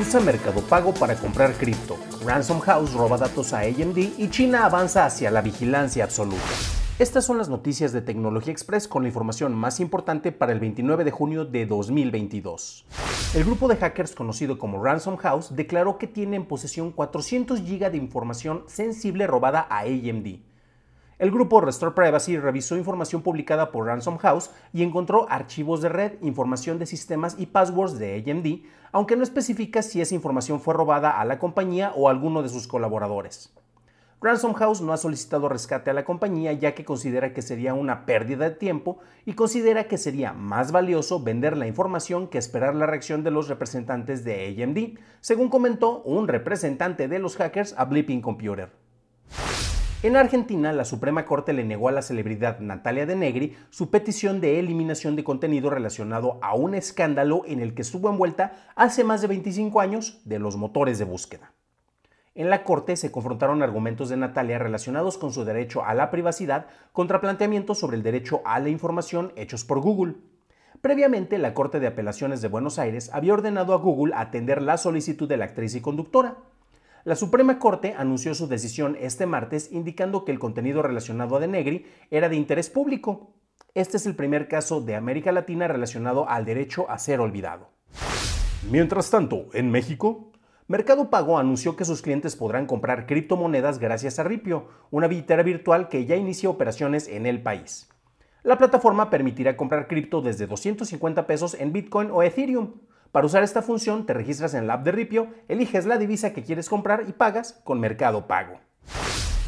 Usa Mercado Pago para comprar cripto. Ransom House roba datos a AMD y China avanza hacia la vigilancia absoluta. Estas son las noticias de Tecnología Express con la información más importante para el 29 de junio de 2022. El grupo de hackers conocido como Ransom House declaró que tiene en posesión 400 GB de información sensible robada a AMD. El grupo Restore Privacy revisó información publicada por Ransom House y encontró archivos de red, información de sistemas y passwords de AMD, aunque no especifica si esa información fue robada a la compañía o a alguno de sus colaboradores. Ransom House no ha solicitado rescate a la compañía ya que considera que sería una pérdida de tiempo y considera que sería más valioso vender la información que esperar la reacción de los representantes de AMD, según comentó un representante de los hackers a Blipping Computer. En Argentina, la Suprema Corte le negó a la celebridad Natalia de Negri su petición de eliminación de contenido relacionado a un escándalo en el que estuvo envuelta hace más de 25 años de los motores de búsqueda. En la Corte se confrontaron argumentos de Natalia relacionados con su derecho a la privacidad contra planteamientos sobre el derecho a la información hechos por Google. Previamente, la Corte de Apelaciones de Buenos Aires había ordenado a Google atender la solicitud de la actriz y conductora. La Suprema Corte anunció su decisión este martes indicando que el contenido relacionado a Denegri era de interés público. Este es el primer caso de América Latina relacionado al derecho a ser olvidado. Mientras tanto, en México, Mercado Pago anunció que sus clientes podrán comprar criptomonedas gracias a Ripio, una billetera virtual que ya inicia operaciones en el país. La plataforma permitirá comprar cripto desde 250 pesos en Bitcoin o Ethereum. Para usar esta función, te registras en la app de Ripio, eliges la divisa que quieres comprar y pagas con Mercado Pago.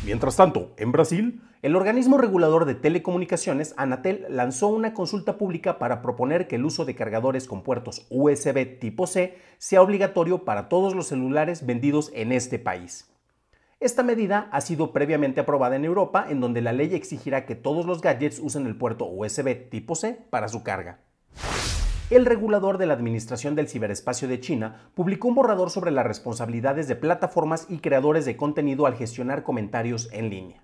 Mientras tanto, en Brasil, el organismo regulador de telecomunicaciones, Anatel, lanzó una consulta pública para proponer que el uso de cargadores con puertos USB tipo C sea obligatorio para todos los celulares vendidos en este país. Esta medida ha sido previamente aprobada en Europa, en donde la ley exigirá que todos los gadgets usen el puerto USB tipo C para su carga el regulador de la Administración del Ciberespacio de China publicó un borrador sobre las responsabilidades de plataformas y creadores de contenido al gestionar comentarios en línea.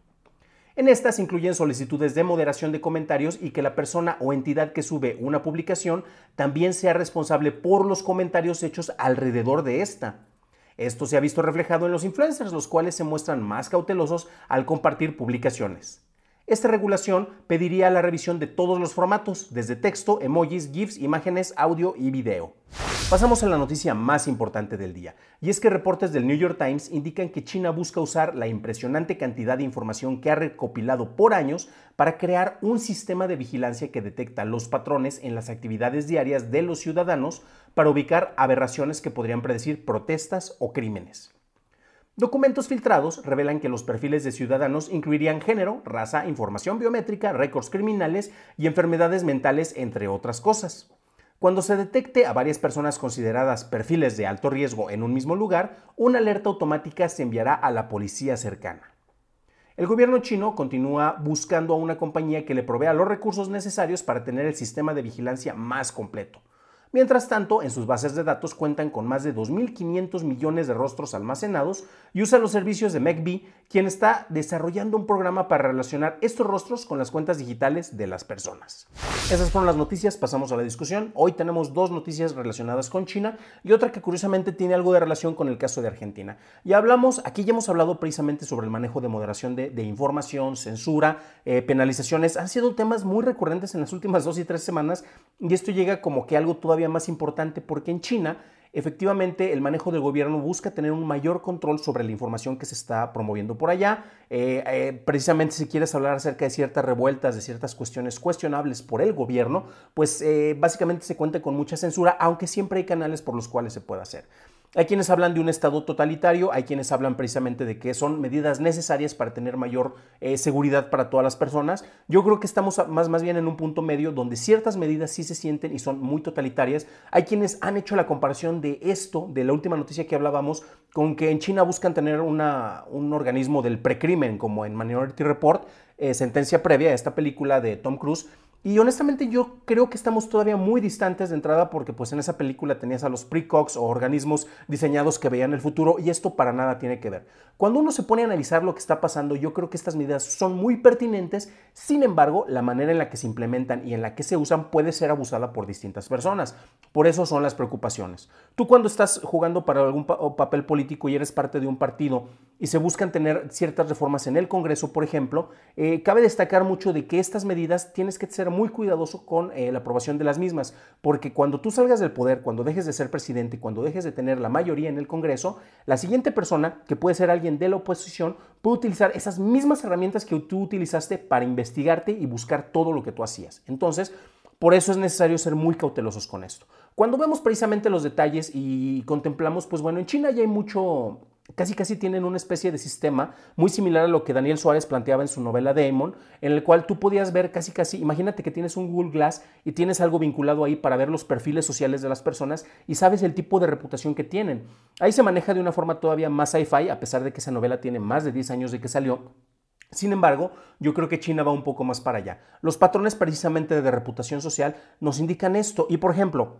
En estas incluyen solicitudes de moderación de comentarios y que la persona o entidad que sube una publicación también sea responsable por los comentarios hechos alrededor de esta. Esto se ha visto reflejado en los influencers, los cuales se muestran más cautelosos al compartir publicaciones. Esta regulación pediría la revisión de todos los formatos, desde texto, emojis, GIFs, imágenes, audio y video. Pasamos a la noticia más importante del día, y es que reportes del New York Times indican que China busca usar la impresionante cantidad de información que ha recopilado por años para crear un sistema de vigilancia que detecta los patrones en las actividades diarias de los ciudadanos para ubicar aberraciones que podrían predecir protestas o crímenes. Documentos filtrados revelan que los perfiles de ciudadanos incluirían género, raza, información biométrica, récords criminales y enfermedades mentales, entre otras cosas. Cuando se detecte a varias personas consideradas perfiles de alto riesgo en un mismo lugar, una alerta automática se enviará a la policía cercana. El gobierno chino continúa buscando a una compañía que le provea los recursos necesarios para tener el sistema de vigilancia más completo. Mientras tanto, en sus bases de datos cuentan con más de 2.500 millones de rostros almacenados y usa los servicios de MacB, quien está desarrollando un programa para relacionar estos rostros con las cuentas digitales de las personas. Esas fueron las noticias, pasamos a la discusión. Hoy tenemos dos noticias relacionadas con China y otra que curiosamente tiene algo de relación con el caso de Argentina. Ya hablamos, aquí ya hemos hablado precisamente sobre el manejo de moderación de, información, censura, eh, penalizaciones. Han sido temas muy recurrentes en las últimas dos y tres semanas y esto llega como que algo todavía más importante porque en China efectivamente el manejo del gobierno busca tener un mayor control sobre la información que se está promoviendo por allá. Eh, eh, precisamente si quieres hablar acerca de ciertas revueltas, de ciertas cuestiones cuestionables por el gobierno, pues eh, básicamente se cuenta con mucha censura, aunque siempre hay canales por los cuales se puede hacer. Hay quienes hablan de un Estado totalitario, hay quienes hablan precisamente de que son medidas necesarias para tener mayor eh, seguridad para todas las personas. Yo creo que estamos más, más bien en un punto medio donde ciertas medidas sí se sienten y son muy totalitarias. Hay quienes han hecho la comparación de esto, de la última noticia que hablábamos, con que en China buscan tener un organismo del precrimen, como en Minority Report, eh, sentencia previa a esta película de Tom Cruise y honestamente yo creo que estamos todavía muy distantes de entrada porque pues en esa película tenías a los precox o organismos diseñados que veían el futuro y esto para nada tiene que ver. Cuando uno se pone a analizar lo que está pasando, yo creo que estas medidas son muy pertinentes, sin embargo, la manera en la que se implementan y en la que se usan puede ser abusada por distintas personas. Por eso son las preocupaciones. Tú cuando estás jugando para algún papel político y eres parte de un partido y se buscan tener ciertas reformas en el Congreso, por ejemplo, eh, cabe destacar mucho de que estas medidas tienes que ser muy cuidadoso con eh, la aprobación de las mismas, porque cuando tú salgas del poder, cuando dejes de ser presidente, cuando dejes de tener la mayoría en el Congreso, la siguiente persona, que puede ser alguien de la oposición, puede utilizar esas mismas herramientas que tú utilizaste para investigarte y buscar todo lo que tú hacías. Entonces, por eso es necesario ser muy cautelosos con esto. Cuando vemos precisamente los detalles y contemplamos, pues bueno, en China ya hay mucho, casi casi tienen una especie de sistema muy similar a lo que Daniel Suárez planteaba en su novela Demon, en el cual tú podías ver casi casi, imagínate que tienes un Google Glass y tienes algo vinculado ahí para ver los perfiles sociales de las personas y sabes el tipo de reputación que tienen. Ahí se maneja de una forma todavía más sci-fi, a pesar de que esa novela tiene más de 10 años de que salió. Sin embargo, yo creo que China va un poco más para allá. Los patrones precisamente de reputación social nos indican esto. Y por ejemplo,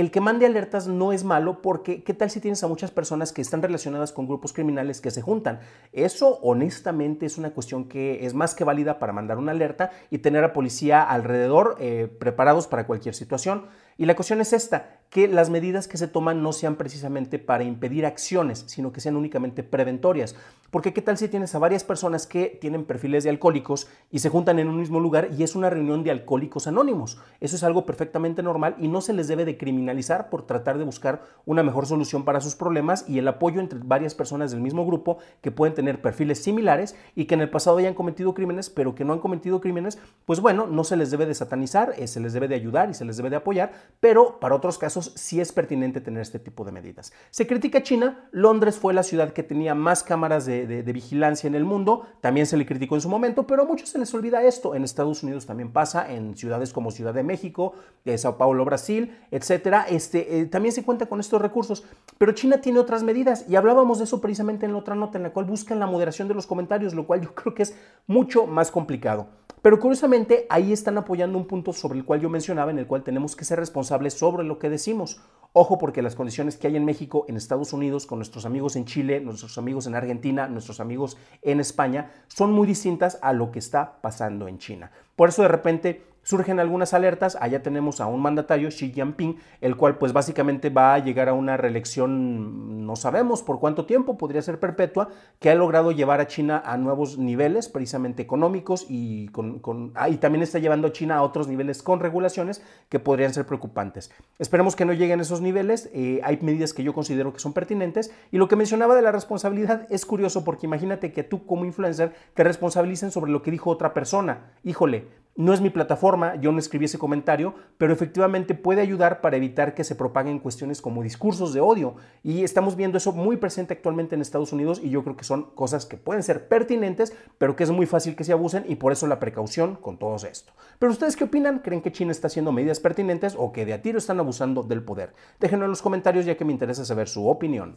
el que mande alertas no es malo porque ¿qué tal si tienes a muchas personas que están relacionadas con grupos criminales que se juntan? Eso honestamente es una cuestión que es más que válida para mandar una alerta y tener a policía alrededor eh, preparados para cualquier situación. Y la cuestión es esta, que las medidas que se toman no sean precisamente para impedir acciones, sino que sean únicamente preventorias. Porque qué tal si tienes a varias personas que tienen perfiles de alcohólicos y se juntan en un mismo lugar y es una reunión de alcohólicos anónimos. Eso es algo perfectamente normal y no se les debe de criminalizar por tratar de buscar una mejor solución para sus problemas y el apoyo entre varias personas del mismo grupo que pueden tener perfiles similares y que en el pasado hayan cometido crímenes, pero que no han cometido crímenes, pues bueno, no se les debe de satanizar, eh, se les debe de ayudar y se les debe de apoyar, pero para otros casos sí es pertinente tener este tipo de medidas. Se critica China, Londres fue la ciudad que tenía más cámaras de, vigilancia en el mundo, también se le criticó en su momento, pero a muchos se les olvida esto. En Estados Unidos también pasa, en ciudades como Ciudad de México, de Sao Paulo, Brasil, etcétera. Este, eh, también se cuenta con estos recursos, pero China tiene otras medidas y hablábamos de eso precisamente en la otra nota en la cual buscan la moderación de los comentarios, lo cual yo creo que es mucho más complicado. Pero curiosamente ahí están apoyando un punto sobre el cual yo mencionaba, en el cual tenemos que ser responsables sobre lo que decimos. Ojo porque las condiciones que hay en México, en Estados Unidos, con nuestros amigos en Chile, nuestros amigos en Argentina, nuestros amigos en España, son muy distintas a lo que está pasando en China. Por eso de repente surgen algunas alertas. Allá tenemos a un mandatario, Xi Jinping, el cual pues básicamente va a llegar a una reelección, no sabemos por cuánto tiempo, podría ser perpetua, que ha logrado llevar a China a nuevos niveles, precisamente económicos, y, con, ah, también está llevando a China a otros niveles con regulaciones que podrían ser preocupantes. Esperemos que no lleguen a esos niveles. Eh, hay medidas que yo considero que son pertinentes. Y lo que mencionaba de la responsabilidad es curioso porque imagínate que tú como influencer te responsabilicen sobre lo que dijo otra persona. Híjole, no es mi plataforma, yo no escribí ese comentario, pero efectivamente puede ayudar para evitar que se propaguen cuestiones como discursos de odio. Y estamos viendo eso muy presente actualmente en Estados Unidos y yo creo que son cosas que pueden ser pertinentes, pero que es muy fácil que se abusen y por eso la precaución con todo esto. Pero ustedes qué opinan? ¿Creen que China está haciendo medidas pertinentes o que de a tiro están abusando del poder? Déjenlo en los comentarios ya que me interesa saber su opinión.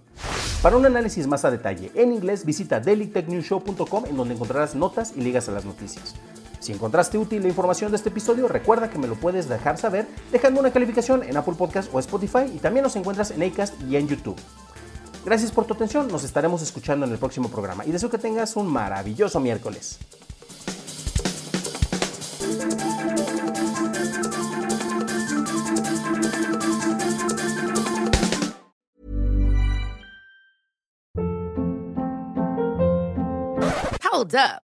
Para un análisis más a detalle en inglés, visita dailytechnewshow.com en donde encontrarás notas y ligas a las noticias. Si encontraste útil la información de este episodio, recuerda que me lo puedes dejar saber dejando una calificación en Apple Podcast o Spotify y también nos encuentras en Acast y en YouTube. Gracias por tu atención, nos estaremos escuchando en el próximo programa y deseo que tengas un maravilloso miércoles. Hold up.